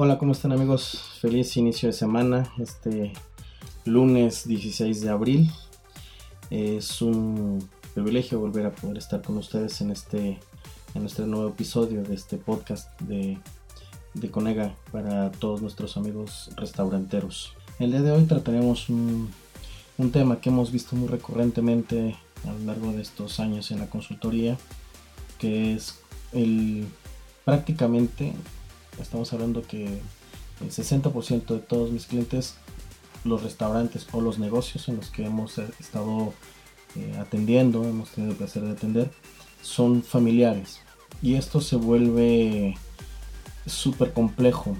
Hola, ¿cómo están amigos? Feliz inicio de semana, este lunes 16 de abril. Es un privilegio volver a poder estar con ustedes en este, en este nuevo episodio de este podcast de, de Conega para todos nuestros amigos restauranteros. El día de hoy trataremos un, un tema que hemos visto muy recurrentemente a lo largo de estos años en la consultoría, que es el prácticamente estamos hablando que el 60% de todos mis clientes, los restaurantes o los negocios en los que hemos estado eh, atendiendo, hemos tenido el placer de atender, son familiares. Y esto se vuelve súper complejo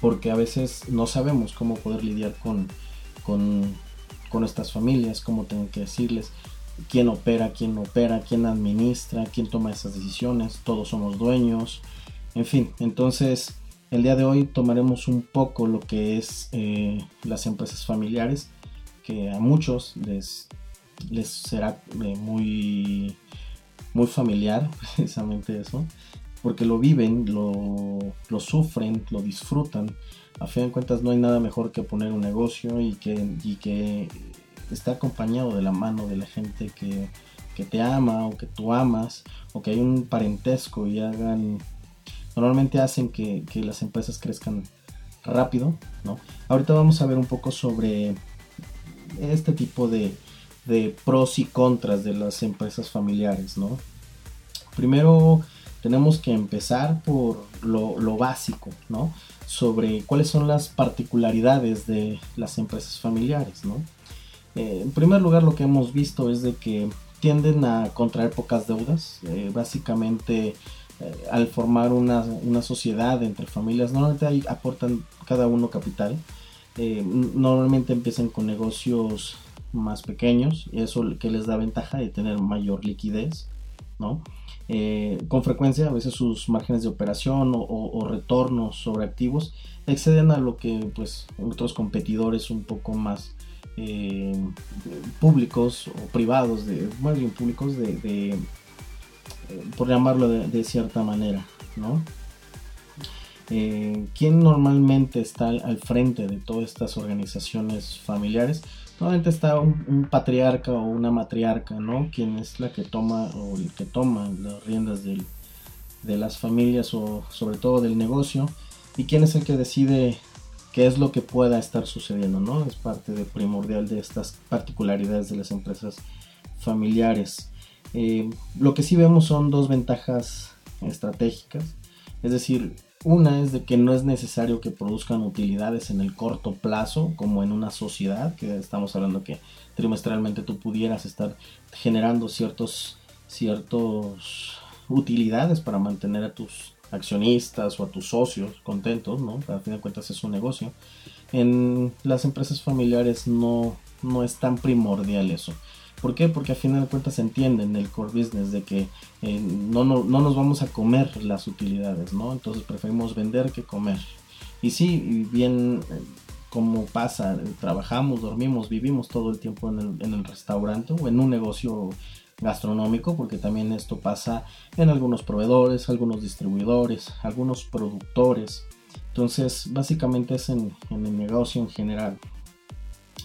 porque a veces no sabemos cómo poder lidiar con, con, con estas familias, cómo tengo que decirles quién opera, quién opera, quién administra, quién toma esas decisiones, todos somos dueños, en fin, entonces el día de hoy tomaremos un poco lo que es eh, las empresas familiares, que a muchos les, les será eh, muy, muy familiar precisamente eso, porque lo viven, lo, lo, sufren, lo disfrutan. A fin de cuentas no hay nada mejor que poner un negocio y que, y que está acompañado de la mano de la gente que, que te ama o que tú amas o que hay un parentesco y hagan normalmente hacen que, las empresas crezcan rápido, ¿no? Ahorita vamos a ver un poco sobre este tipo de, pros y contras de las empresas familiares, ¿no? Primero tenemos que empezar por lo, básico, ¿no? Sobre cuáles son las particularidades de las empresas familiares, ¿no? Eh, en primer lugar, lo que hemos visto es de que tienden a contraer pocas deudas. Eh, básicamente eh, al formar una, sociedad entre familias, normalmente aportan cada uno capital. Eh, normalmente empiezan con negocios más pequeños eso que les da ventaja de tener mayor liquidez, ¿no? Eh, con frecuencia a veces sus márgenes de operación o, retornos sobre activos exceden a lo que pues otros competidores un poco más públicos o privados, de, más bien públicos de por llamarlo de, cierta manera, ¿no? Eh, ¿Quién normalmente está al, frente de todas estas organizaciones familiares? Normalmente está un, patriarca o una matriarca, ¿no? Quien es la que toma o el que toma las riendas de las familias o sobre todo del negocio y quién es el que decide qué es lo que pueda estar sucediendo, ¿no? Es parte primordial de estas particularidades de las empresas familiares. Eh, lo que sí vemos son dos ventajas estratégicas. Es decir, una es de que no es necesario que produzcan utilidades en el corto plazo, como en una sociedad, que estamos hablando que trimestralmente tú pudieras estar generando ciertos, ciertos utilidades para mantener a tus accionistas o a tus socios contentos, ¿no? A fin de cuentas es un negocio. En las empresas familiares no, no es tan primordial eso. ¿Por qué? Porque a final de cuentas se entiende en el core business de que eh, no, no, nos vamos a comer las utilidades, ¿no? Entonces preferimos vender que comer. Y sí, bien eh, como pasa, trabajamos, dormimos, vivimos todo el tiempo en el, restaurante o en un negocio gastronómico, porque también esto pasa en algunos proveedores, algunos distribuidores, algunos productores. Entonces, básicamente es en el negocio en general.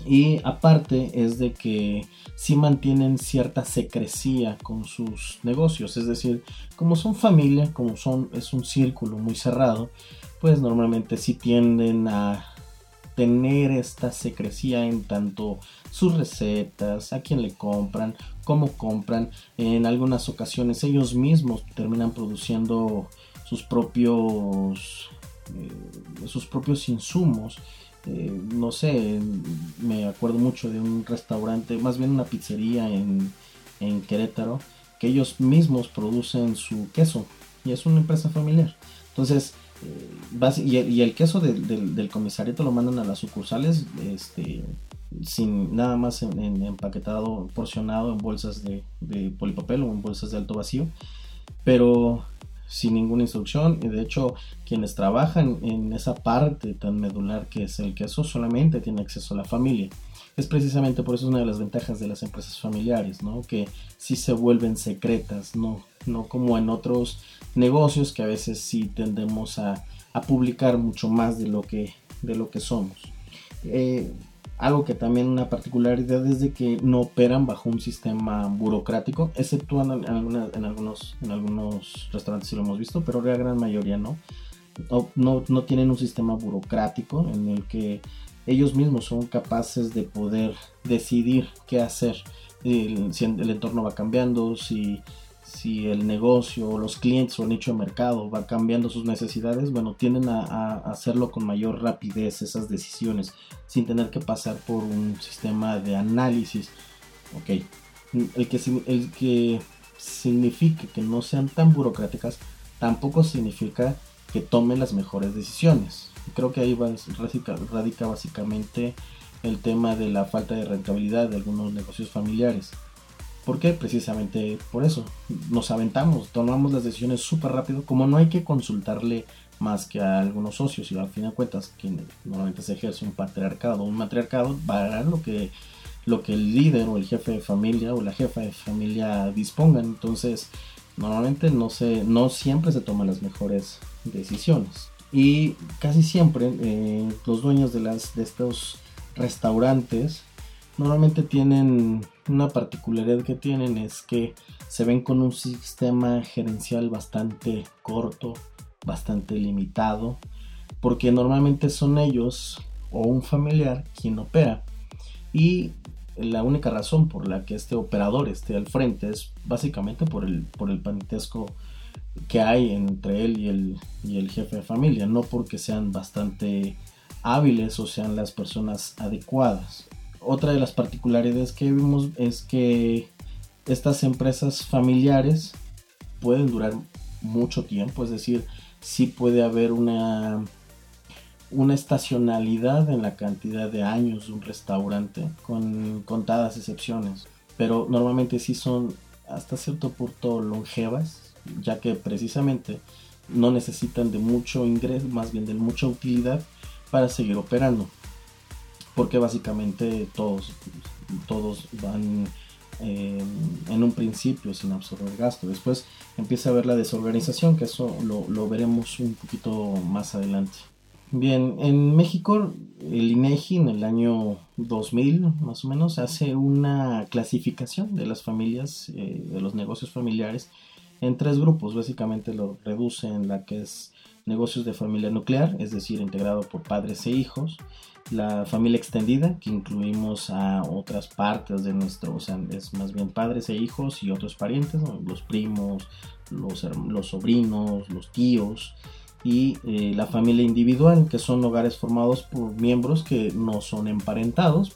Y aparte es de que sí mantienen cierta secrecía con sus negocios, es decir, como son familia, como son es un círculo muy cerrado, pues normalmente sí tienden a tener esta secrecía en tanto sus recetas, a quién le compran, cómo compran. En algunas ocasiones ellos mismos terminan produciendo sus propios eh, sus propios insumos eh, no sé, me acuerdo mucho de un restaurante, más bien una pizzería en, Querétaro, que ellos mismos producen su queso y es una empresa familiar. Entonces, eh, y, el, queso del comisariato lo mandan a las sucursales este, sin nada más en, empaquetado, porcionado en bolsas de, de polipapel o en bolsas de alto vacío. Pero sin ninguna instrucción y de hecho quienes trabajan en esa parte tan medular que es el queso solamente tiene acceso a la familia. Es precisamente por eso una de las ventajas de las empresas familiares, ¿no? Que sí se vuelven secretas, no, no como en otros negocios que a veces sí tendemos a, a publicar mucho más de lo que, de lo que somos. Eh, algo que también una particularidad es de que no operan bajo un sistema burocrático, exceptuando en, en, algunos, en algunos restaurantes si lo hemos visto, pero la gran mayoría. No, no. tienen un sistema burocrático en el que ellos mismos son capaces de poder decidir qué hacer. si el entorno va cambiando, si si el negocio o los clientes o el nicho de mercado va cambiando sus necesidades, bueno, tienden a, hacerlo con mayor rapidez esas decisiones, sin tener que pasar por un sistema de análisis. Ok, el que, el que significa que no sean tan burocráticas, tampoco significa que tomen las mejores decisiones. Creo que ahí radica básicamente el tema de la falta de rentabilidad de algunos negocios familiares ¿Por qué? Precisamente por eso. Nos aventamos, tomamos las decisiones súper rápido. Como no hay que consultarle más que a algunos socios y al fin de cuentas quien normalmente se ejerce un patriarcado un matriarcado va lo que, lo que el líder o el jefe de familia o la jefa de familia dispongan. Entonces normalmente no, se, no siempre se toman las mejores decisiones. Y casi siempre eh, los dueños de, las, de estos restaurantes normalmente tienen una particularidad que tienen es que se ven con un sistema gerencial bastante corto, bastante limitado, porque normalmente son ellos o un familiar quien opera. Y la única razón por la que este operador esté al frente es básicamente por el, por el panitesco que hay entre él y el, y el jefe de familia, no porque sean bastante hábiles o sean las personas adecuadas otra de las particularidades que vimos es que estas empresas familiares pueden durar mucho tiempo, es decir, sí puede haber una, una estacionalidad en la cantidad de años de un restaurante, con contadas excepciones, pero normalmente sí son hasta cierto punto longevas, ya que precisamente no necesitan de mucho ingreso, más bien de mucha utilidad para seguir operando porque básicamente todos, todos van eh, en un principio sin absorber gasto. Después empieza a haber la desorganización, que eso lo, veremos un poquito más adelante. Bien, en México el INEGI en el año 2000 más o menos hace una clasificación de las familias, eh, de los negocios familiares en tres grupos. Básicamente lo reduce en la que es negocios de familia nuclear, es decir, integrado por padres e hijos la familia extendida, que incluimos a otras partes de nuestro, o sea, es más bien padres e hijos y otros parientes, los primos, los, los, sobrinos, los tíos, y eh, la familia individual, que son hogares formados por miembros que no son emparentados.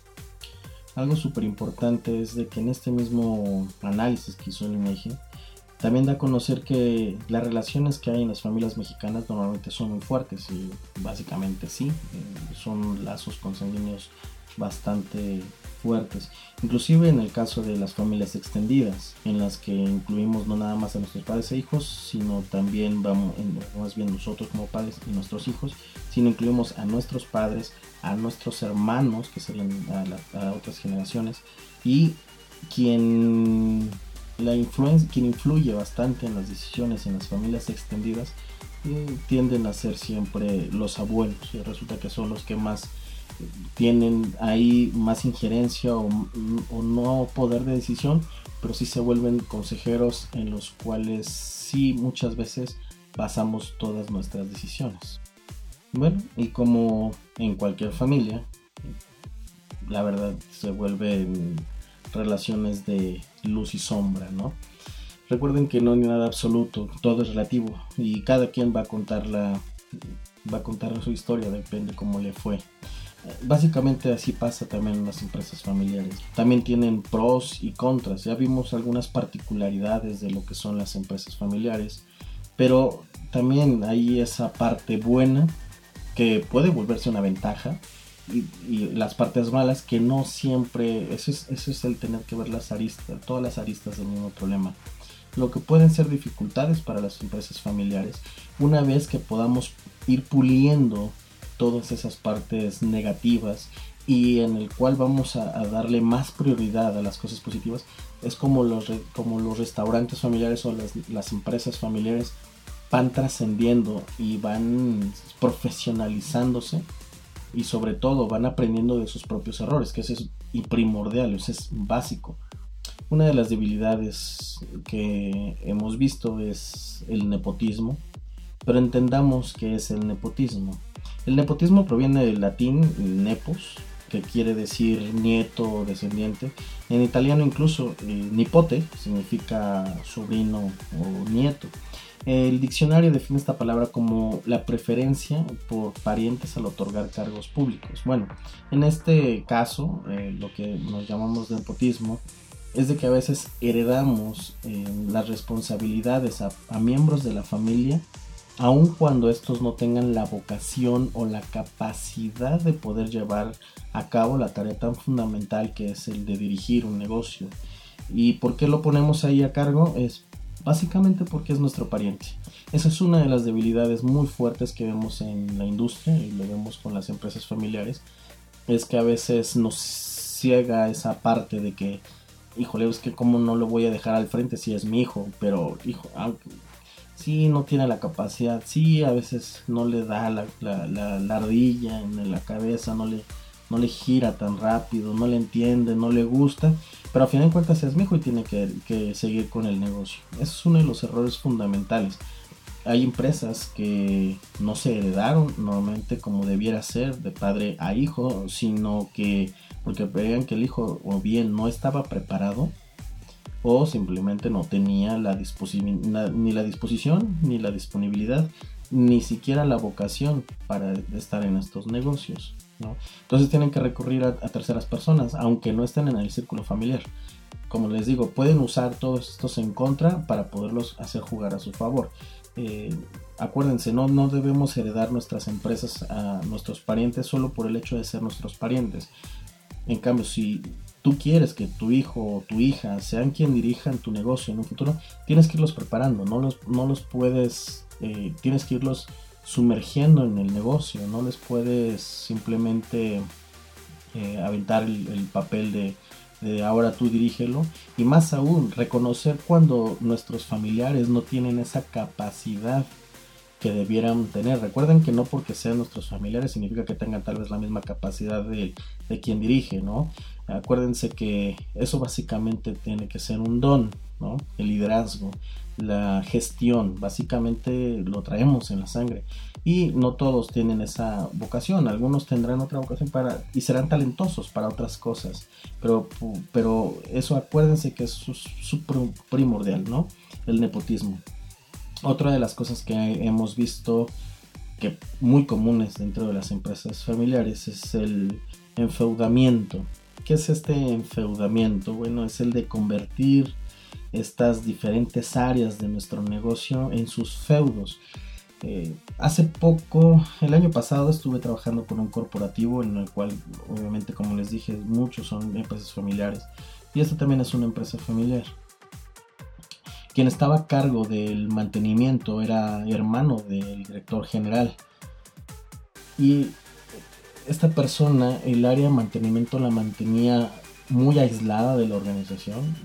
Algo súper importante es de que en este mismo análisis que hizo el INEGI, también da a conocer que las relaciones que hay en las familias mexicanas normalmente son muy fuertes y básicamente sí, eh, son lazos consanguíneos bastante fuertes. Inclusive en el caso de las familias extendidas, en las que incluimos no nada más a nuestros padres e hijos, sino también vamos, más bien nosotros como padres y nuestros hijos, sino incluimos a nuestros padres, a nuestros hermanos, que serían a, a otras generaciones, y quien la influencia, quien influye bastante en las decisiones en las familias extendidas eh, tienden a ser siempre los abuelos. Y resulta que son los que más eh, tienen ahí más injerencia o, no poder de decisión pero sí se vuelven consejeros en los cuales sí muchas veces basamos todas nuestras decisiones. Bueno y como en cualquier familia la verdad se vuelven relaciones de luz y sombra, ¿no? Recuerden que no hay nada absoluto, todo es relativo y cada quien va a contar la, va a contar su historia, depende cómo le fue. Básicamente así pasa también en las empresas familiares. También tienen pros y contras. Ya vimos algunas particularidades de lo que son las empresas familiares, pero también hay esa parte buena que puede volverse una ventaja y, las partes malas que no siempre, eso es, eso es el tener que ver las aristas, todas las aristas del mismo problema. Lo que pueden ser dificultades para las empresas familiares, una vez que podamos ir puliendo todas esas partes negativas y en el cual vamos a, darle más prioridad a las cosas positivas, es como los, como los restaurantes familiares o las, las empresas familiares van trascendiendo y van profesionalizándose y sobre todo van aprendiendo de sus propios errores, que eso es primordial, eso es básico. Una de las debilidades que hemos visto es el nepotismo, pero entendamos qué es el nepotismo. El nepotismo proviene del latín nepos, que quiere decir nieto o descendiente. En italiano incluso eh, nipote significa sobrino o nieto. El diccionario define esta palabra como la preferencia por parientes al otorgar cargos públicos. Bueno, en este caso, eh, lo que nos llamamos nepotismo es de que a veces heredamos eh, las responsabilidades a, a miembros de la familia aun cuando estos no tengan la vocación o la capacidad de poder llevar a cabo la tarea tan fundamental que es el de dirigir un negocio. ¿Y por qué lo ponemos ahí a cargo? Es básicamente porque es nuestro pariente. Esa es una de las debilidades muy fuertes que vemos en la industria y lo vemos con las empresas familiares. Es que a veces nos ciega esa parte de que, híjole, es que cómo no lo voy a dejar al frente si es mi hijo, pero hijo, sí no tiene la capacidad, sí a veces no le da la, la, ardilla en la cabeza, no le, no le gira tan rápido, no le entiende, no le gusta, pero a fin de cuentas es mi hijo y tiene que, seguir con el negocio. Ese es uno de los errores fundamentales. Hay empresas que no se heredaron normalmente como debiera ser de padre a hijo, sino que porque veían que el hijo o bien no estaba preparado o simplemente no tenía la ni la disposición, ni la disponibilidad, ni siquiera la vocación para estar en estos negocios. Entonces tienen que recurrir a, terceras personas, aunque no estén en el círculo familiar. Como les digo, pueden usar todos estos en contra para poderlos hacer jugar a su favor. Eh, acuérdense, no, no debemos heredar nuestras empresas a nuestros parientes solo por el hecho de ser nuestros parientes. En cambio, si tú quieres que tu hijo o tu hija sean quien dirijan tu negocio en un futuro, tienes que irlos preparando, no los, no los puedes, eh, tienes que irlos sumergiendo en el negocio, no les puedes simplemente eh, aventar el, papel de, ahora tú dirígelo y más aún reconocer cuando nuestros familiares no tienen esa capacidad que debieran tener. Recuerden que no porque sean nuestros familiares significa que tengan tal vez la misma capacidad de, de quien dirige, ¿no? Acuérdense que eso básicamente tiene que ser un don, El liderazgo, la gestión, básicamente lo traemos en la sangre. Y no todos tienen esa vocación, algunos tendrán otra vocación para y serán talentosos para otras cosas. Pero, pero eso acuérdense que es su, primordial, ¿no? El nepotismo. Otra de las cosas que hemos visto que muy comunes dentro de las empresas familiares es el enfeudamiento. ¿Qué es este enfeudamiento? Bueno, es el de convertir estas diferentes áreas de nuestro negocio en sus feudos. Eh, hace poco, el año pasado, estuve trabajando con un corporativo en el cual, obviamente, como les dije, muchos son empresas familiares. Y esta también es una empresa familiar. Quien estaba a cargo del mantenimiento era hermano del director general. Y esta persona, el área de mantenimiento la mantenía muy aislada de la organización.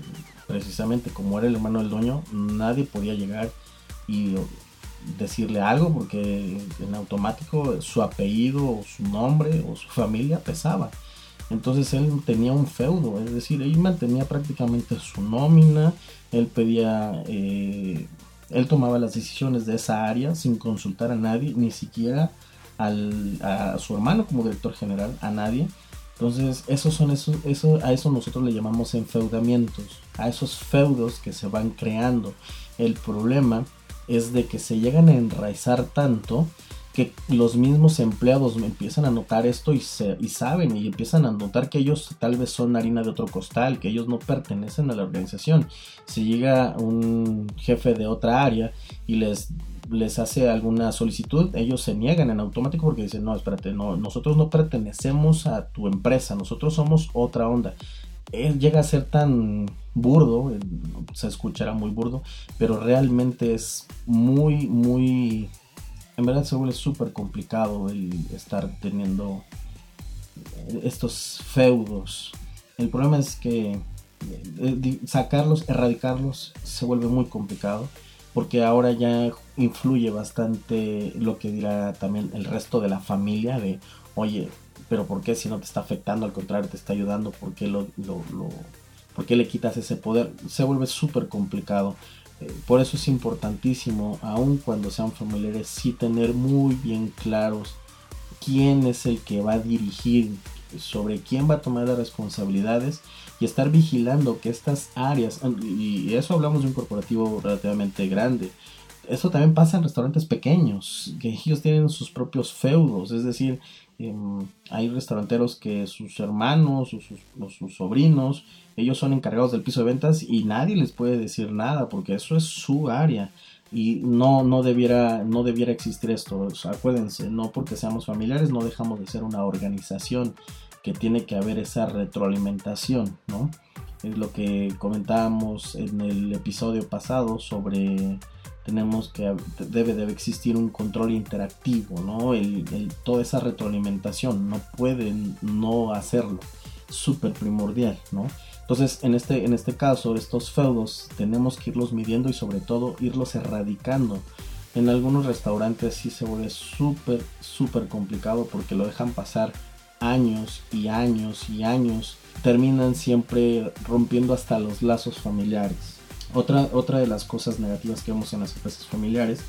Precisamente como era el hermano del dueño, nadie podía llegar y decirle algo porque en automático su apellido o su nombre o su familia pesaba. Entonces él tenía un feudo, es decir, él mantenía prácticamente su nómina, él pedía, eh, él tomaba las decisiones de esa área sin consultar a nadie, ni siquiera a su hermano como director general, a nadie. Entonces, esos son eso, a eso nosotros le llamamos enfeudamientos, a esos feudos que se van creando. El problema es de que se llegan a enraizar tanto que los mismos empleados empiezan a notar esto y, se, y saben y empiezan a notar que ellos tal vez son harina de otro costal, que ellos no pertenecen a la organización. Si llega un jefe de otra área y les les hace alguna solicitud, ellos se niegan en automático porque dicen, no, espérate, no, nosotros no pertenecemos a tu empresa, nosotros somos otra onda. Él llega a ser tan burdo, se escuchará muy burdo, pero realmente es muy, muy, en verdad se vuelve súper complicado el estar teniendo estos feudos. El problema es que eh, sacarlos, erradicarlos, se vuelve muy complicado porque ahora ya influye bastante lo que dirá también el resto de la familia de, oye, pero ¿por qué si no te está afectando? Al contrario, te está ayudando, ¿por qué, lo, lo, ¿por qué le quitas ese poder? Se vuelve súper complicado. Eh, por eso es importantísimo, aun cuando sean familiares, sí tener muy bien claros quién es el que va a dirigir, sobre quién va a tomar las responsabilidades y estar vigilando que estas áreas, y eso hablamos de un corporativo relativamente grande, eso también pasa en restaurantes pequeños, que ellos tienen sus propios feudos, es decir, em, hay restauranteros que sus hermanos o sus, sobrinos, ellos son encargados del piso de ventas y nadie les puede decir nada porque eso es su área y no, no, debiera, no debiera existir esto. acuérdense, no porque seamos familiares no dejamos de ser una organización que tiene que haber esa retroalimentación, ¿no? Es lo que comentábamos en el episodio pasado sobre tenemos que debe, debe existir un control interactivo, ¿no? Toda esa retroalimentación no pueden no hacerlo, súper primordial, ¿no? Entonces, en este, en este caso, estos feudos tenemos que irlos midiendo y sobre todo irlos erradicando. En algunos restaurantes sí se vuelve súper, súper complicado porque lo dejan pasar años y años y años. Terminan siempre rompiendo hasta los lazos familiares. Otra, otra de las cosas negativas que vemos en las empresas familiares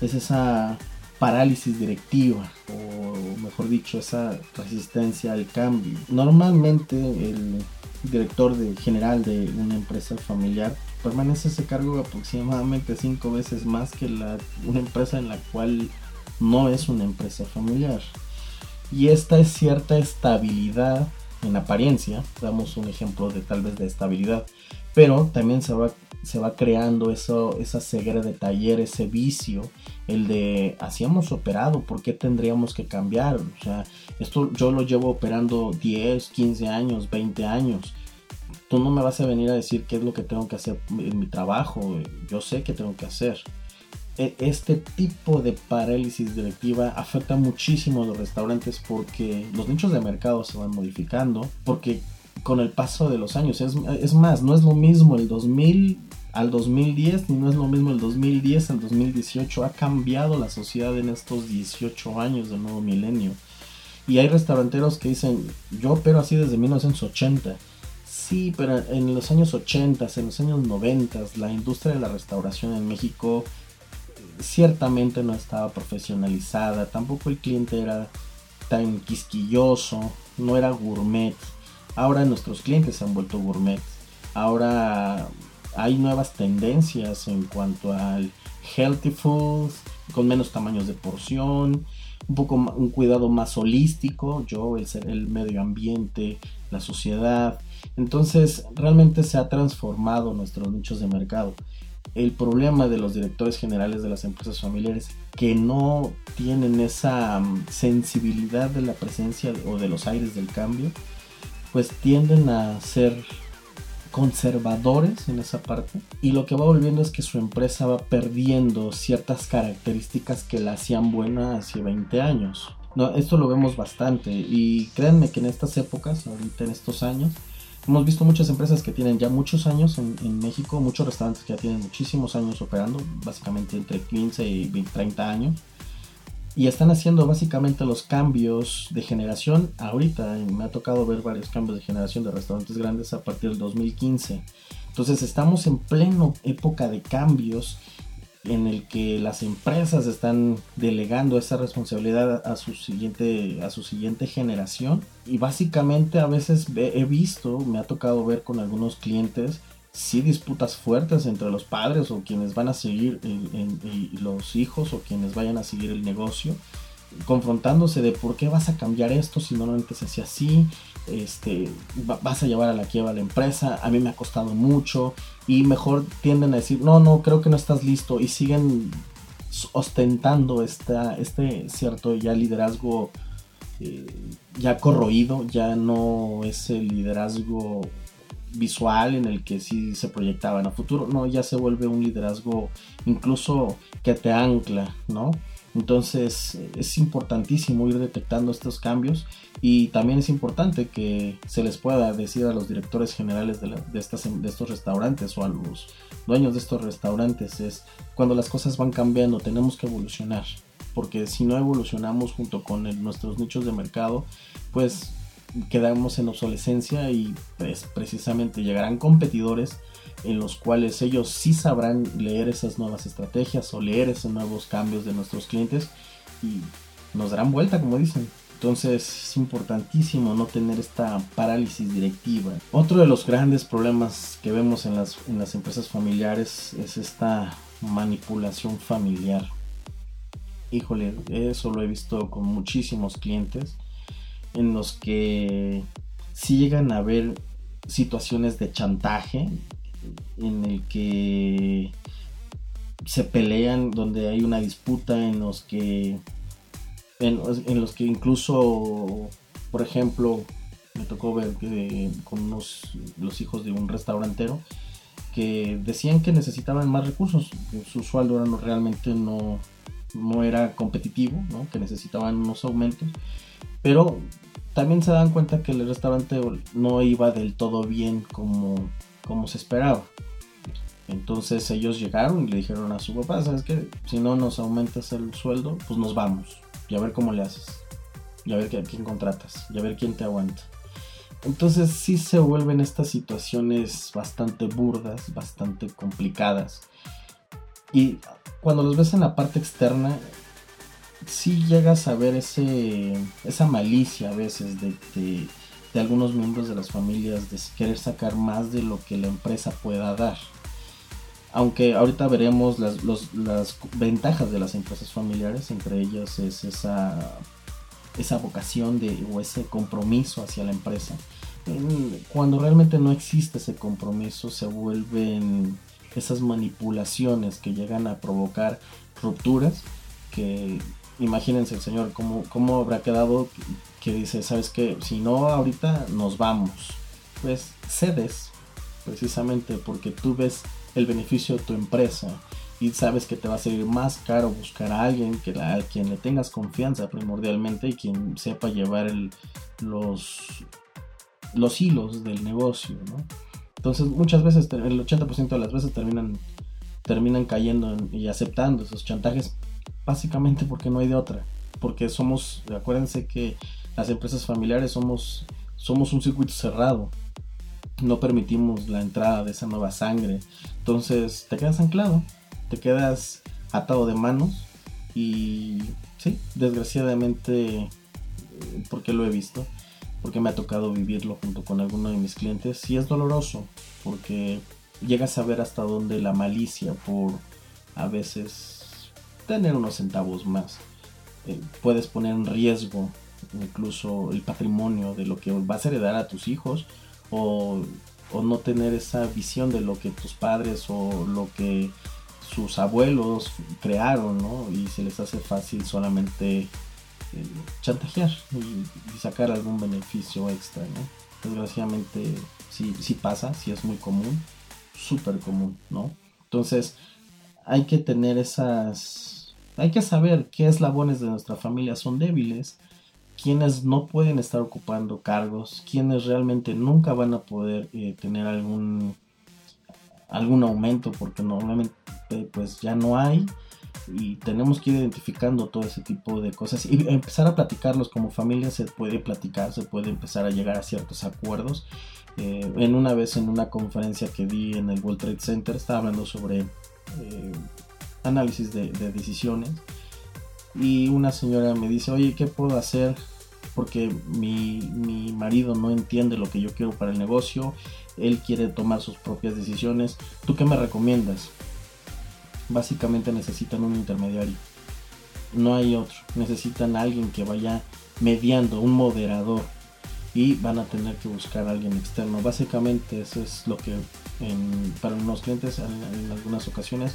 es esa parálisis directiva o mejor dicho esa resistencia al cambio. Normalmente el director general de una empresa familiar permanece ese cargo aproximadamente cinco veces más que la, una empresa en la cual no es una empresa familiar. Y esta es cierta estabilidad en apariencia, damos un ejemplo de tal vez de estabilidad, pero también se va, se va creando eso, esa ceguera de taller, ese vicio, el de hacíamos operado, ¿por qué tendríamos que cambiar? O sea, esto yo lo llevo operando 10, 15 años, 20 años. Tú no me vas a venir a decir qué es lo que tengo que hacer en mi trabajo, yo sé qué tengo que hacer. E, este tipo de parálisis directiva afecta muchísimo a los restaurantes porque los nichos de mercado se van modificando, porque con el paso de los años, es, es más, no es lo mismo el 2000 al 2010, ni no es lo mismo el 2010 al 2018, ha cambiado la sociedad en estos 18 años del nuevo milenio. Y hay restauranteros que dicen, yo opero así desde 1980. Sí, pero en los años 80, en los años 90, la industria de la restauración en México ciertamente no estaba profesionalizada, tampoco el cliente era tan quisquilloso, no era gourmet. Ahora nuestros clientes se han vuelto gourmet. Ahora hay nuevas tendencias en cuanto al healthy food, con menos tamaños de porción, un poco un cuidado más holístico, yo, el, el medio ambiente, la sociedad. Entonces, realmente se ha transformado nuestros nichos de mercado el problema de los directores generales de las empresas familiares que no tienen esa mm, sensibilidad de la presencia o de los aires del cambio, pues tienden a ser conservadores en esa parte y lo que va volviendo es que su empresa va perdiendo ciertas características que la hacían buena hace 20 años. No, esto lo vemos bastante y créanme que en estas épocas, ahorita en estos años, Hemos visto muchas empresas que tienen ya muchos años en, México, muchos restaurantes que ya tienen muchísimos años operando, básicamente entre 15 y 30 años. Y están haciendo básicamente los cambios de generación ahorita. Me ha tocado ver varios cambios de generación de restaurantes grandes a partir del 2015. Entonces estamos en pleno época de cambios en el que las empresas están delegando esa responsabilidad a su siguiente, a su siguiente generación. Y básicamente a veces he visto, me ha tocado ver con algunos clientes, sí disputas fuertes entre los padres o quienes van a seguir los hijos o quienes vayan a seguir el negocio confrontándose de por qué vas a cambiar esto si normalmente se hacía así, este, vas a llevar a la quiebra la empresa, a mí me ha costado mucho y mejor tienden a decir, no, no, creo que no estás listo y siguen ostentando esta, este cierto ya liderazgo eh, ya corroído, ya no es el liderazgo visual en el que sí se proyectaba en el futuro, no, ya se vuelve un liderazgo incluso que te ancla, ¿no? Entonces es importantísimo ir detectando estos cambios y también es importante que se les pueda decir a los directores generales de, estas, de estos restaurantes o a los dueños de estos restaurantes es cuando las cosas van cambiando tenemos que evolucionar porque si no evolucionamos junto con nuestros nichos de mercado pues quedamos en obsolescencia y pues precisamente llegarán competidores en los cuales ellos sí sabrán leer esas nuevas estrategias o leer esos nuevos cambios de nuestros clientes y nos darán vuelta, como dicen. Entonces es importantísimo no tener esta parálisis directiva. Otro de los grandes problemas que vemos en las, en las empresas familiares es esta manipulación familiar. Híjole, eso lo he visto con muchísimos clientes en los que sí llegan a haber situaciones de chantaje en el que se pelean, donde hay una disputa, en los que en, los que incluso, por ejemplo, me tocó ver que con unos los hijos de un restaurantero que decían que necesitaban más recursos, que su sueldo realmente no, no era competitivo, que necesitaban unos aumentos, pero también se dan cuenta que el restaurante no iba del todo bien como como se esperaba. Entonces ellos llegaron y le dijeron a su papá, ¿sabes qué? Si no nos aumentas el sueldo, pues nos vamos. Y a ver cómo le haces. Y a ver quién contratas. Y a ver quién te aguanta. Entonces sí se vuelven estas situaciones bastante burdas, bastante complicadas. Y cuando los ves en la parte externa, sí llegas a ver ese, esa malicia a veces de, de algunos miembros de las familias de querer sacar más de lo que la empresa pueda dar. Aunque ahorita veremos las, las ventajas de las empresas familiares, entre ellas es esa, esa vocación de, o ese compromiso hacia la empresa. Cuando realmente no existe ese compromiso, se vuelven esas manipulaciones que llegan a provocar rupturas que imagínense el señor cómo, cómo habrá quedado que dice, sabes que si no ahorita nos vamos, pues cedes precisamente porque tú ves el beneficio de tu empresa y sabes que te va a salir más caro buscar a alguien que a quien le tengas confianza primordialmente y quien sepa llevar el, los, los hilos del negocio, Entonces muchas veces, el 80% de las veces terminan, terminan cayendo y aceptando esos chantajes básicamente porque no hay de otra. Porque somos, acuérdense que las empresas familiares somos, somos un circuito cerrado. No permitimos la entrada de esa nueva sangre. Entonces te quedas anclado, te quedas atado de manos y sí, desgraciadamente, porque lo he visto, porque me ha tocado vivirlo junto con alguno de mis clientes, y es doloroso, porque llegas a ver hasta dónde la malicia por a veces tener unos centavos más eh, puedes poner en riesgo incluso el patrimonio de lo que vas a heredar a tus hijos o, no tener esa visión de lo que tus padres o lo que sus abuelos crearon, ¿no? Y se les hace fácil solamente eh, chantajear y, sacar algún beneficio extra, ¿no? Desgraciadamente sí, sí pasa, sí es muy común, súper común, ¿no? Entonces hay que tener esas... Hay que saber qué eslabones de nuestra familia son débiles quienes no pueden estar ocupando cargos, quienes realmente nunca van a poder eh, tener algún algún aumento porque normalmente pues ya no hay y tenemos que ir identificando todo ese tipo de cosas y empezar a platicarlos como familia. Se puede platicar se puede empezar a llegar a ciertos acuerdos. Eh, en una vez en una conferencia que di en el World Trade Center estaba hablando sobre eh, análisis de, de decisiones y una señora me dice oye qué puedo hacer porque mi, mi, marido no entiende lo que yo quiero para el negocio, él quiere tomar sus propias decisiones. ¿Tú qué me recomiendas? Básicamente necesitan un intermediario. No hay otro. Necesitan alguien que vaya mediando, un moderador. Y van a tener que buscar a alguien externo. Básicamente eso es lo que para unos clientes en, algunas ocasiones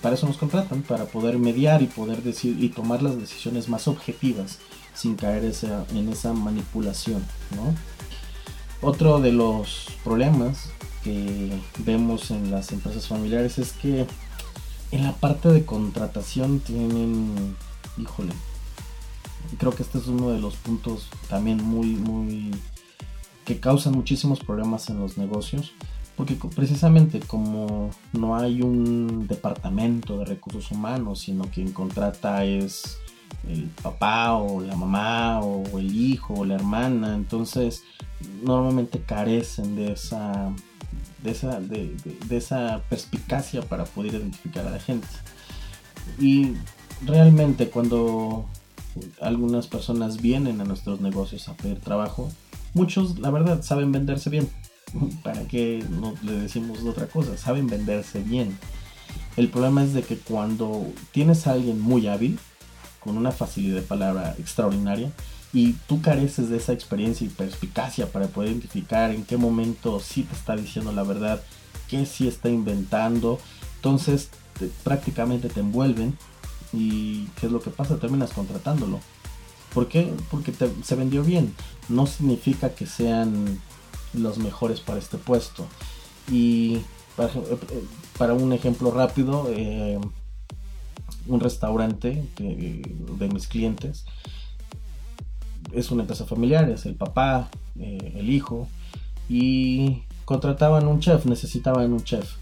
para eso nos contratan, para poder mediar y poder decir y tomar las decisiones más objetivas sin caer en esa manipulación. Otro de los problemas que vemos en las empresas familiares es que En la parte de contratación tienen, híjole, creo que este es uno de los puntos también muy, muy, que causan muchísimos problemas en los negocios. Porque precisamente como no hay un departamento de recursos humanos, sino quien contrata es el papá o la mamá o el hijo o la hermana, entonces normalmente carecen de esa de esa, de, esa perspicacia para poder identificar a la gente. Y realmente cuando algunas personas vienen a nuestros negocios a pedir trabajo, muchos la verdad saben venderse bien. ¿Para que no le decimos otra cosa? Saben venderse bien. El problema es de que cuando tienes a alguien muy hábil, con una facilidad de palabra extraordinaria, y tú careces de esa experiencia y perspicacia para poder identificar en qué momento sí te está diciendo la verdad, qué sí está inventando, entonces prácticamente te envuelven y qué es lo que pasa, terminas contratándolo. ¿Por qué? Porque se vendió bien. No significa que sean los mejores para este puesto. Y para, eh, un ejemplo rápido, eh, un restaurante de mis clientes es una empresa familiar, es el papá, eh, el hijo, y contrataban un chef, necesitaban un chef.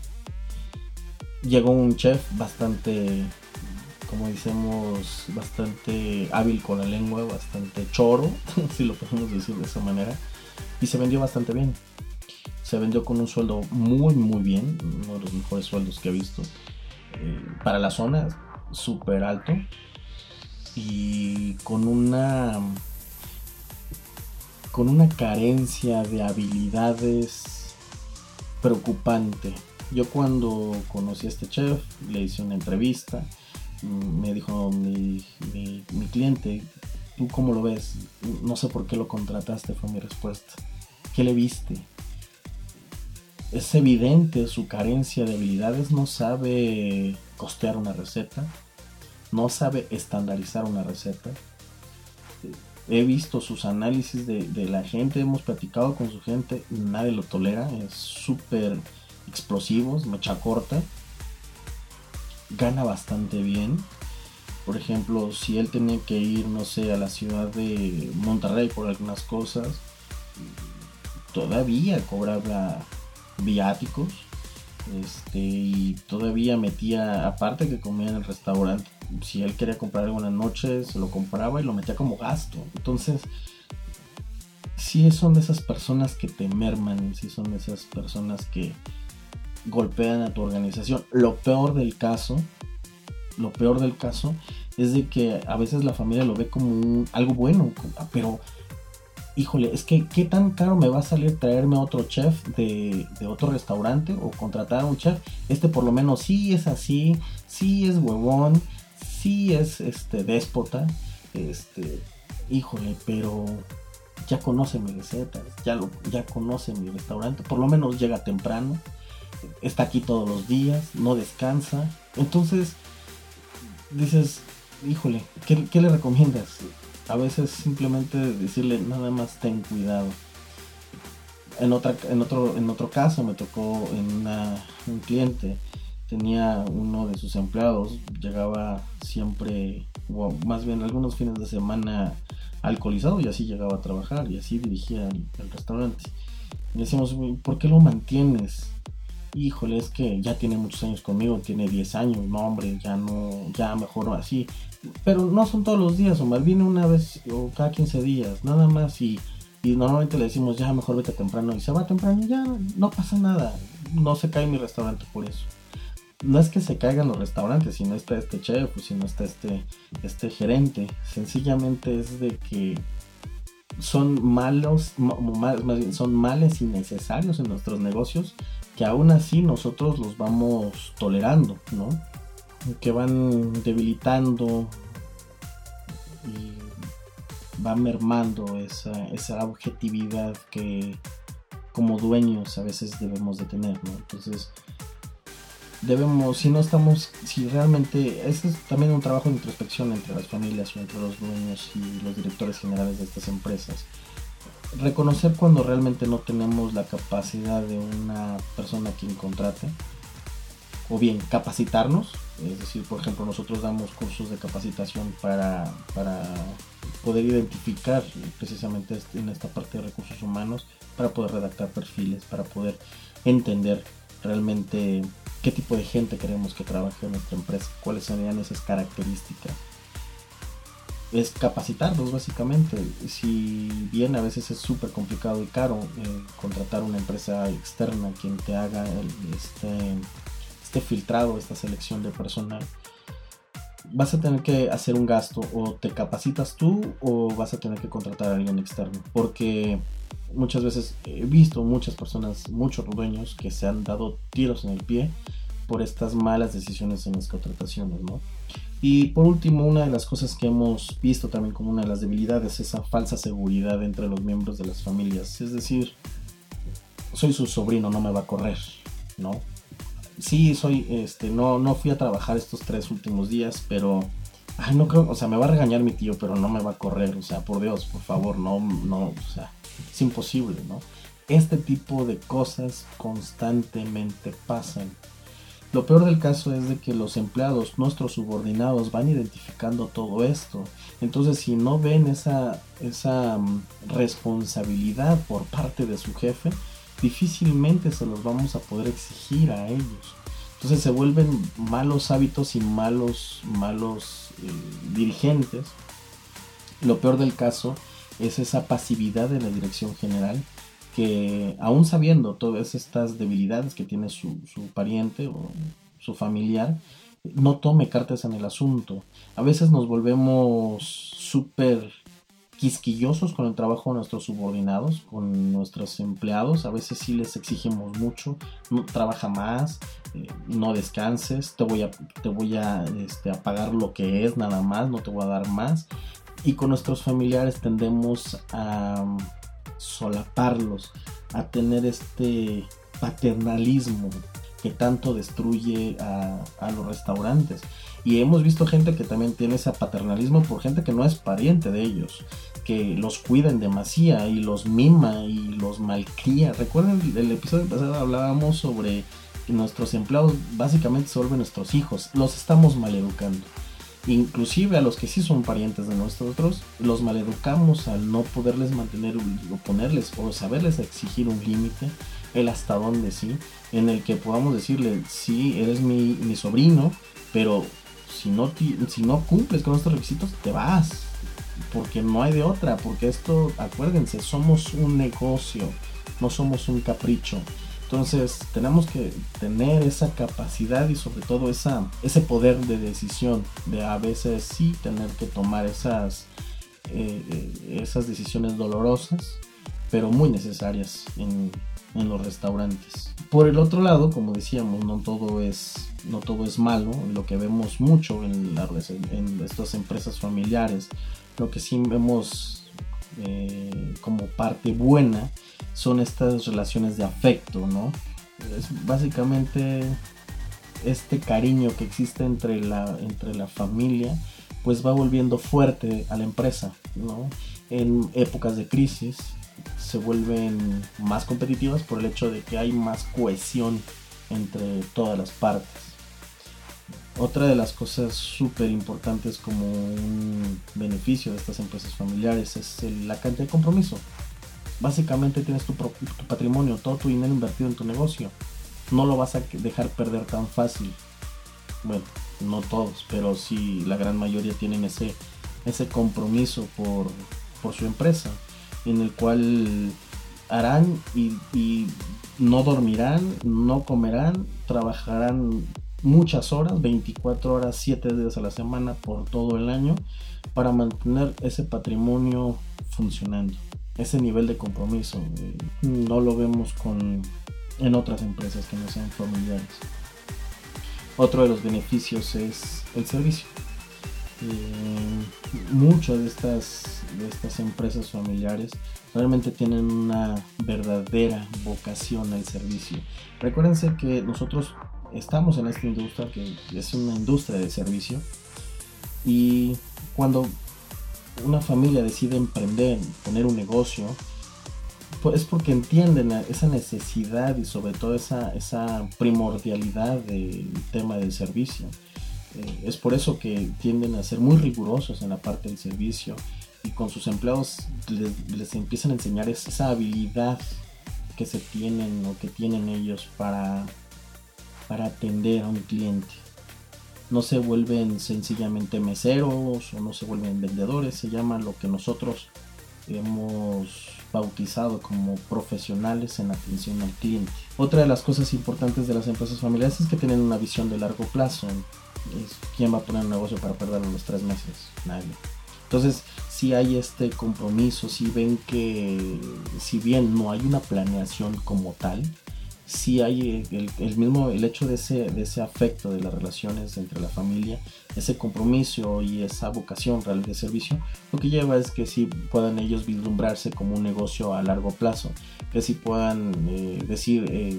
Llegó un chef bastante, como decimos, bastante hábil con la lengua, bastante choro, si lo podemos decir de esa manera, y se vendió bastante bien. Se vendió con un sueldo muy, muy bien, uno de los mejores sueldos que he visto. Eh, para la zona, súper alto. Y con una con una carencia de habilidades preocupante. Yo cuando conocí a este chef, le hice una entrevista, mm, me dijo mi, cliente, ¿tú cómo lo ves? No sé por qué lo contrataste, fue mi respuesta. ¿Qué le viste? Es evidente su carencia de habilidades, no sabe costear una receta, no sabe estandarizar una receta, he visto sus análisis de, la gente, hemos platicado con su gente, nadie lo tolera, es súper explosivo, es mecha corta, gana bastante bien. Por ejemplo, si él tenía que ir, no sé, a la ciudad de Monterrey por algunas cosas, todavía cobraba viáticos. Este, y todavía metía, aparte que comía en el restaurante, si él quería comprar la noche, se lo compraba y lo metía como gasto. Entonces, si son esas personas que te merman, si son esas personas que golpean a tu organización. Lo peor del caso, lo peor del caso es de que a veces la familia lo ve como algo bueno, pero híjole, es que qué tan caro me va a salir traerme otro chef de, otro restaurante o contratar a un chef. Este por lo menos sí es así, sí es huevón, sí es este déspota, este, híjole, pero ya conoce mis recetas, ya, ya conoce mi restaurante, por lo menos llega temprano, está aquí todos los días, no descansa. Entonces, dices, híjole, ¿qué, le recomiendas? A veces simplemente decirle nada más ten cuidado. En, otra, en, otro, en otro caso me tocó en una, un cliente tenía uno de sus empleados, llegaba siempre, o más bien algunos fines de semana alcoholizado y así llegaba a trabajar y así dirigía el, restaurante. Y decíamos, ¿por qué lo mantienes? Híjole, es que ya tiene muchos años conmigo, tiene 10 años, no hombre, ya no, ya mejor así. Pero no son todos los días, Omar, viene una vez o cada 15 días, nada más y, y normalmente le decimos, ya mejor vete temprano y se va temprano, ya no pasa nada, no se cae mi restaurante por eso no es que se caigan los restaurantes, si no está este chef si no está este, este gerente. Sencillamente es de que son malos, más bien son males innecesarios en nuestros negocios que aún así nosotros los vamos tolerando, ¿no? Que van debilitando y va mermando esa, esa objetividad que como dueños a veces debemos de tener, ¿no? Entonces, debemos, si no estamos, si realmente, ese es también un trabajo de introspección entre las familias o entre los dueños y los directores generales de estas empresas. Reconocer cuando realmente no tenemos la capacidad de una persona quien contrate o bien capacitarnos, es decir, por ejemplo, nosotros damos cursos de capacitación para, para poder identificar precisamente en esta parte de recursos humanos, para poder redactar perfiles, para poder entender realmente qué tipo de gente queremos que trabaje en nuestra empresa, cuáles serían esas características. Es capacitarlos básicamente. Si bien a veces es súper complicado y caro eh, contratar una empresa externa quien te haga este, este filtrado, esta selección de personal, vas a tener que hacer un gasto o te capacitas tú o vas a tener que contratar a alguien externo. Porque muchas veces he visto muchas personas, muchos dueños que se han dado tiros en el pie por estas malas decisiones en las contrataciones, ¿no? Y por último, una de las cosas que hemos visto también como una de las debilidades es esa falsa seguridad entre los miembros de las familias. Es decir, soy su sobrino, no me va a correr, ¿no? Sí, soy, este, no, no fui a trabajar estos tres últimos días, pero, ay, no creo, o sea, me va a regañar mi tío, pero no me va a correr, o sea, por Dios, por favor, no, no, o sea, es imposible, ¿no? Este tipo de cosas constantemente pasan. Lo peor del caso es de que los empleados, nuestros subordinados, van identificando todo esto. Entonces, si no ven esa, esa mm, responsabilidad por parte de su jefe, difícilmente se los vamos a poder exigir a ellos. Entonces se vuelven malos hábitos y malos, malos eh, dirigentes. Lo peor del caso es esa pasividad de la dirección general que aún sabiendo todas estas debilidades que tiene su, pariente o su familiar, no tome cartas en el asunto. A veces nos volvemos súper quisquillosos con el trabajo de nuestros subordinados, con nuestros empleados. A veces sí les exigimos mucho, no, trabaja más, eh, no descanses, te voy a, te voy a, este, a pagar lo que es nada más, no te voy a dar más y con nuestros familiares tendemos a um, solaparlos, a tener este paternalismo que tanto destruye a, los restaurantes. Y hemos visto gente que también tiene ese paternalismo por gente que no es pariente de ellos, que los cuida en demasía y los mima y los malcría. Recuerden el episodio pasado hablábamos sobre que nuestros empleados básicamente se vuelven nuestros hijos, los estamos maleducando. Inclusive a los que sí son parientes de nosotros, los maleducamos al no poderles mantener o ponerles o saberles exigir un límite, el hasta dónde sí, en el que podamos decirle, sí, eres mi, mi sobrino, pero si no, si no cumples con estos requisitos, te vas, porque no hay de otra, porque esto, acuérdense, somos un negocio, no somos un capricho. Entonces tenemos que tener esa capacidad y sobre todo esa, ese poder de decisión de a veces sí tener que tomar esas, eh, eh, esas decisiones dolorosas, pero muy necesarias los restaurantes. Por el otro lado, como decíamos, no todo es, no todo es malo, lo que vemos mucho en, en estas empresas familiares, lo que sí vemos eh, como parte buena son estas relaciones de afecto, ¿no? Es básicamente este cariño que existe entre la, entre la familia, pues va volviendo fuerte a la empresa, ¿no? En épocas de crisis se vuelven más competitivas por el hecho de que hay más cohesión entre todas las partes. Otra de las cosas súper importantes como un beneficio de estas empresas familiares es la cantidad de compromiso. Básicamente tienes tu, patrimonio, todo tu dinero invertido en tu negocio. No lo vas a dejar perder tan fácil. Bueno, no todos, pero sí la gran mayoría tienen ese, ese compromiso por, su empresa, en el cual harán y, no dormirán, no comerán, trabajarán muchas horas, 24 horas, 7 días a la semana por todo el año, para mantener ese patrimonio funcionando ese nivel de compromiso. Eh, no lo vemos con, en otras empresas que no sean familiares. Otro de los beneficios es el servicio. Eh, muchas de estas, de estas empresas familiares realmente tienen una verdadera vocación al servicio. Recuérdense que nosotros estamos en esta industria que es una industria de servicio y cuando una familia decide emprender, poner un negocio, es porque entienden esa necesidad y sobre todo esa, esa primordialidad del tema del servicio. Eh, es por eso que tienden a ser muy rigurosos en la parte del servicio y con sus empleados les, empiezan a enseñar esa habilidad que se tienen o que tienen ellos para, para atender a un cliente. No se vuelven sencillamente meseros o no se vuelven vendedores, se llama lo que nosotros hemos bautizado como profesionales en atención al cliente. Otra de las cosas importantes de las empresas familiares es que tienen una visión de largo plazo. ¿Quién va a poner un negocio para perderlo los tres meses? Nadie. Entonces, si hay este compromiso, si ven que si bien no hay una planeación como tal, si hay el, mismo el hecho de ese, de ese afecto de las relaciones entre la familia, ese compromiso y esa vocación real de servicio, lo que lleva es que si puedan ellos vislumbrarse como un negocio a largo plazo, que si puedan eh, decir eh,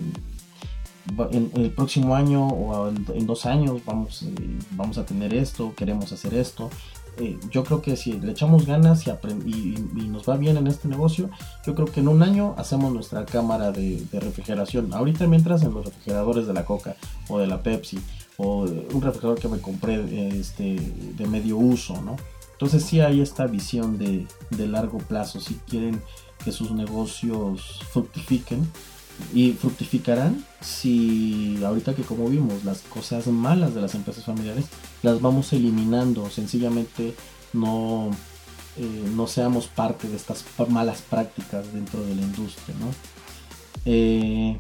en, el próximo año o en, dos años vamos, eh, vamos a tener esto, queremos hacer esto, eh, yo creo que si le echamos ganas y, y, nos va bien en este negocio, yo creo que en un año hacemos nuestra cámara de, refrigeración. Ahorita mientras en los refrigeradores de la Coca o de la Pepsi o un refrigerador que me compré este, de medio uso, ¿no? Entonces sí hay esta visión de, de largo plazo, si quieren que sus negocios fructifiquen, y fructificarán si ahorita que como vimos las cosas malas de las empresas familiares las vamos eliminando sencillamente no eh, no seamos parte de estas malas prácticas dentro de la industria. Eh,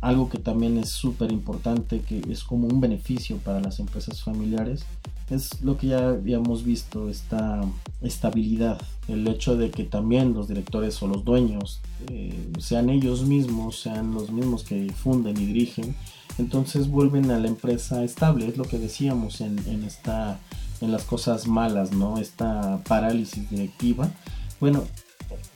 algo que también es súper importante que es como un beneficio para las empresas familiares es lo que ya habíamos visto, esta estabilidad, el hecho de que también los directores o los dueños eh, sean ellos mismos, sean los mismos que funden y dirigen, entonces vuelven a la empresa estable, es lo que decíamos en, esta, en las cosas malas, ¿no? Esta parálisis directiva. Bueno,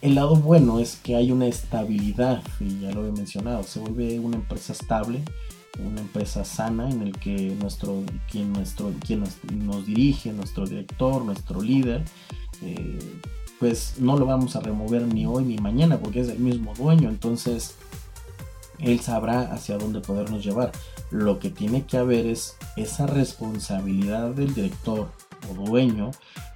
el lado bueno es que hay una estabilidad, y ya lo he mencionado, se vuelve una empresa estable, una empresa sana en el que nuestro quien nuestro quien nos, dirige nuestro director nuestro líder eh, pues no lo vamos a remover ni hoy ni mañana porque es el mismo dueño. Entonces él sabrá hacia dónde podernos llevar. Lo que tiene que haber es esa responsabilidad del director o dueño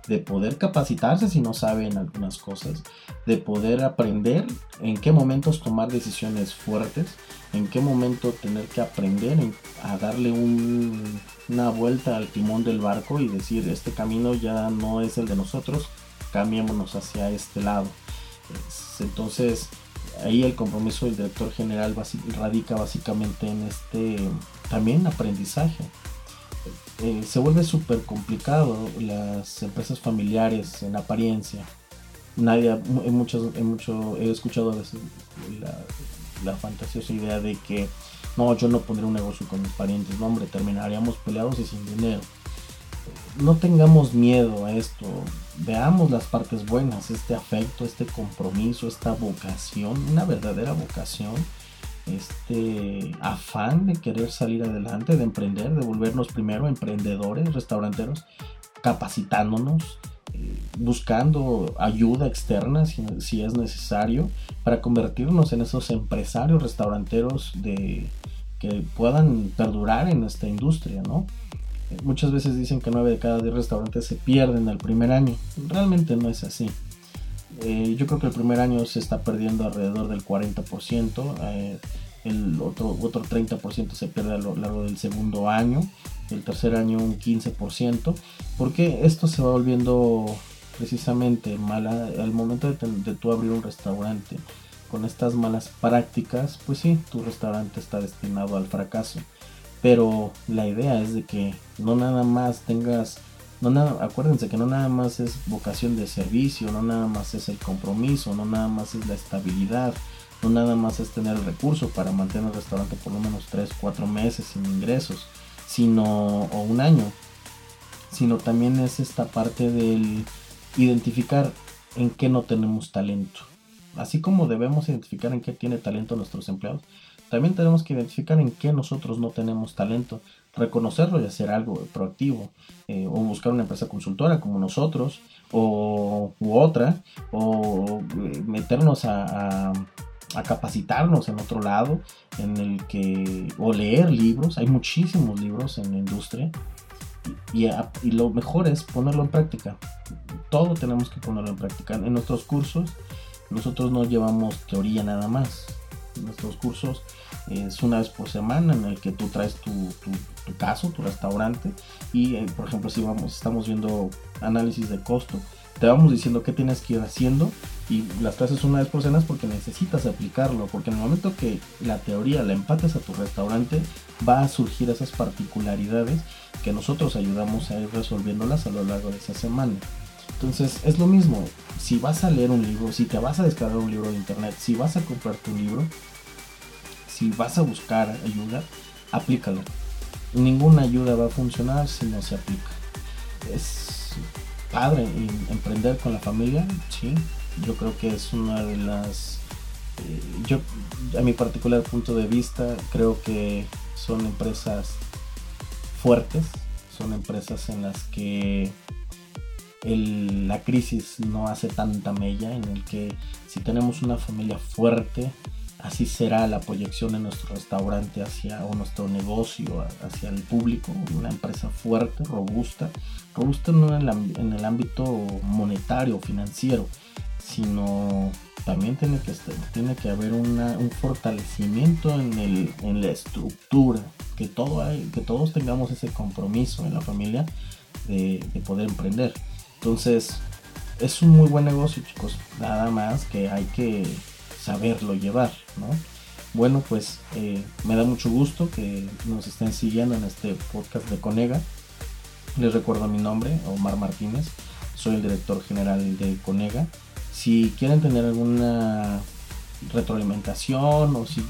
de poder capacitarse si no saben algunas cosas, de poder aprender en qué momentos tomar decisiones fuertes, en qué momento tener que aprender a darle una vuelta al timón del barco y decir este camino ya no es el de nosotros, cambiémonos hacia este lado. Entonces ahí el compromiso del director general radica básicamente en este también aprendizaje eh, se vuelve súper complicado las empresas familiares en apariencia. Nadie, en muchos, en mucho, he escuchado la, la fantasiosa idea de que no, yo no pondré un negocio con mis parientes, no hombre, terminaríamos peleados y sin dinero. No tengamos miedo a esto, veamos las partes buenas, este afecto, este compromiso, esta vocación, una verdadera vocación este afán de querer salir adelante, de emprender, de volvernos primero emprendedores, restauranteros, capacitándonos, eh, buscando ayuda externa si, es necesario, para convertirnos en esos empresarios restauranteros de, que puedan perdurar en esta industria, ¿no? Muchas veces dicen que 9 de cada 10 restaurantes se pierden al primer año. Realmente no es así. Eh, yo creo que el primer año se está perdiendo alrededor del 40%, eh, el otro, otro 30% se pierde a lo largo del segundo año, el tercer año un 15%, porque esto se va volviendo precisamente mala al momento de, de tú abrir un restaurante con estas malas prácticas, pues sí, tu restaurante está destinado al fracaso. Pero la idea es de que no nada más tengas no nada, acuérdense que no nada más es vocación de servicio, no nada más es el compromiso, no nada más es la estabilidad, no nada más es tener el recurso para mantener el restaurante por lo menos 3, 4 meses sin ingresos, sino, o un año, sino también es esta parte del identificar en qué no tenemos talento. Así como debemos identificar en qué tiene talento nuestros empleados, también tenemos que identificar en qué nosotros no tenemos talento, reconocerlo y hacer algo proactivo, eh, o buscar una empresa consultora como nosotros, o u otra, o eh, meternos a, capacitarnos en otro lado, en el que, o leer libros, hay muchísimos libros en la industria, y, lo mejor es ponerlo en práctica. Todo tenemos que ponerlo en práctica. En nuestros cursos, nosotros no llevamos teoría nada más. Nuestros cursos es una vez por semana en el que tú traes tu, caso, tu restaurante y eh, por ejemplo si vamos, estamos viendo análisis de costo, te vamos diciendo qué tienes que ir haciendo y las clases una vez por semana porque necesitas aplicarlo, porque en el momento que la teoría la empates a tu restaurante va a surgir esas particularidades que nosotros ayudamos a ir resolviéndolas a lo largo de esa semana. Entonces es lo mismo, si vas a leer un libro, si te vas a descargar un libro de internet, si vas a comprarte un libro, si vas a buscar ayuda, aplícalo. Ninguna ayuda va a funcionar si no se aplica. Es padre emprender con la familia, sí. Yo creo que es una de las... Eh, yo, a mi particular punto de vista, creo que son empresas fuertes, son empresas en las que la crisis no hace tanta mella, en el que si tenemos una familia fuerte, así será la proyección de nuestro restaurante hacia nuestro negocio hacia el público, una empresa fuerte, robusta, robusta no en el, ámbito monetario, financiero, sino también tiene que, que haber un fortalecimiento en la estructura, que, todo hay, que todos tengamos ese compromiso en la familia de, de poder emprender. Entonces, es un muy buen negocio, chicos. Nada más que hay que saberlo llevar, ¿no? Bueno, pues eh, me da mucho gusto que nos estén siguiendo en este podcast de Conega. Les recuerdo mi nombre, Omar Martínez. Soy el director general de Conega. Si quieren tener alguna retroalimentación o si,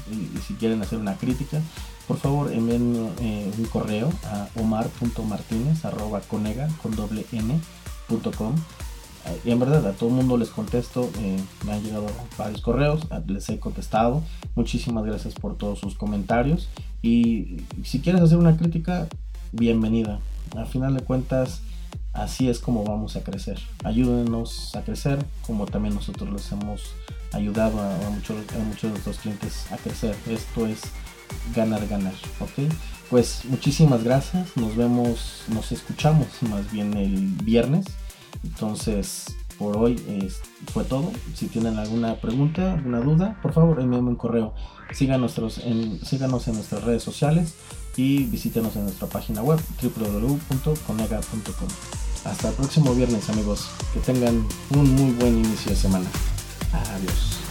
quieren hacer una crítica, por favor envíen eh, un correo a omar.martinez.conega con doble n.com y en verdad a todo el mundo les contesto, eh, me han llegado varios correos, les he contestado. Muchísimas gracias por todos sus comentarios. Y si quieres hacer una crítica, bienvenida. Al final de cuentas, así es como vamos a crecer. Ayúdenos a crecer, como también nosotros les hemos ayudado a, muchos, a muchos de nuestros clientes a crecer. Esto es ganar, ganar, ¿ok? Pues muchísimas gracias, nos vemos, nos escuchamos más bien el viernes entonces, por hoy fue todo. Si tienen alguna pregunta, alguna duda, por favor envíenme un correo. Síganos en, síganos en nuestras redes sociales y visítenos en nuestra página web www.conega.com. Hasta el próximo viernes amigos. Que tengan un muy buen inicio de semana. Adiós.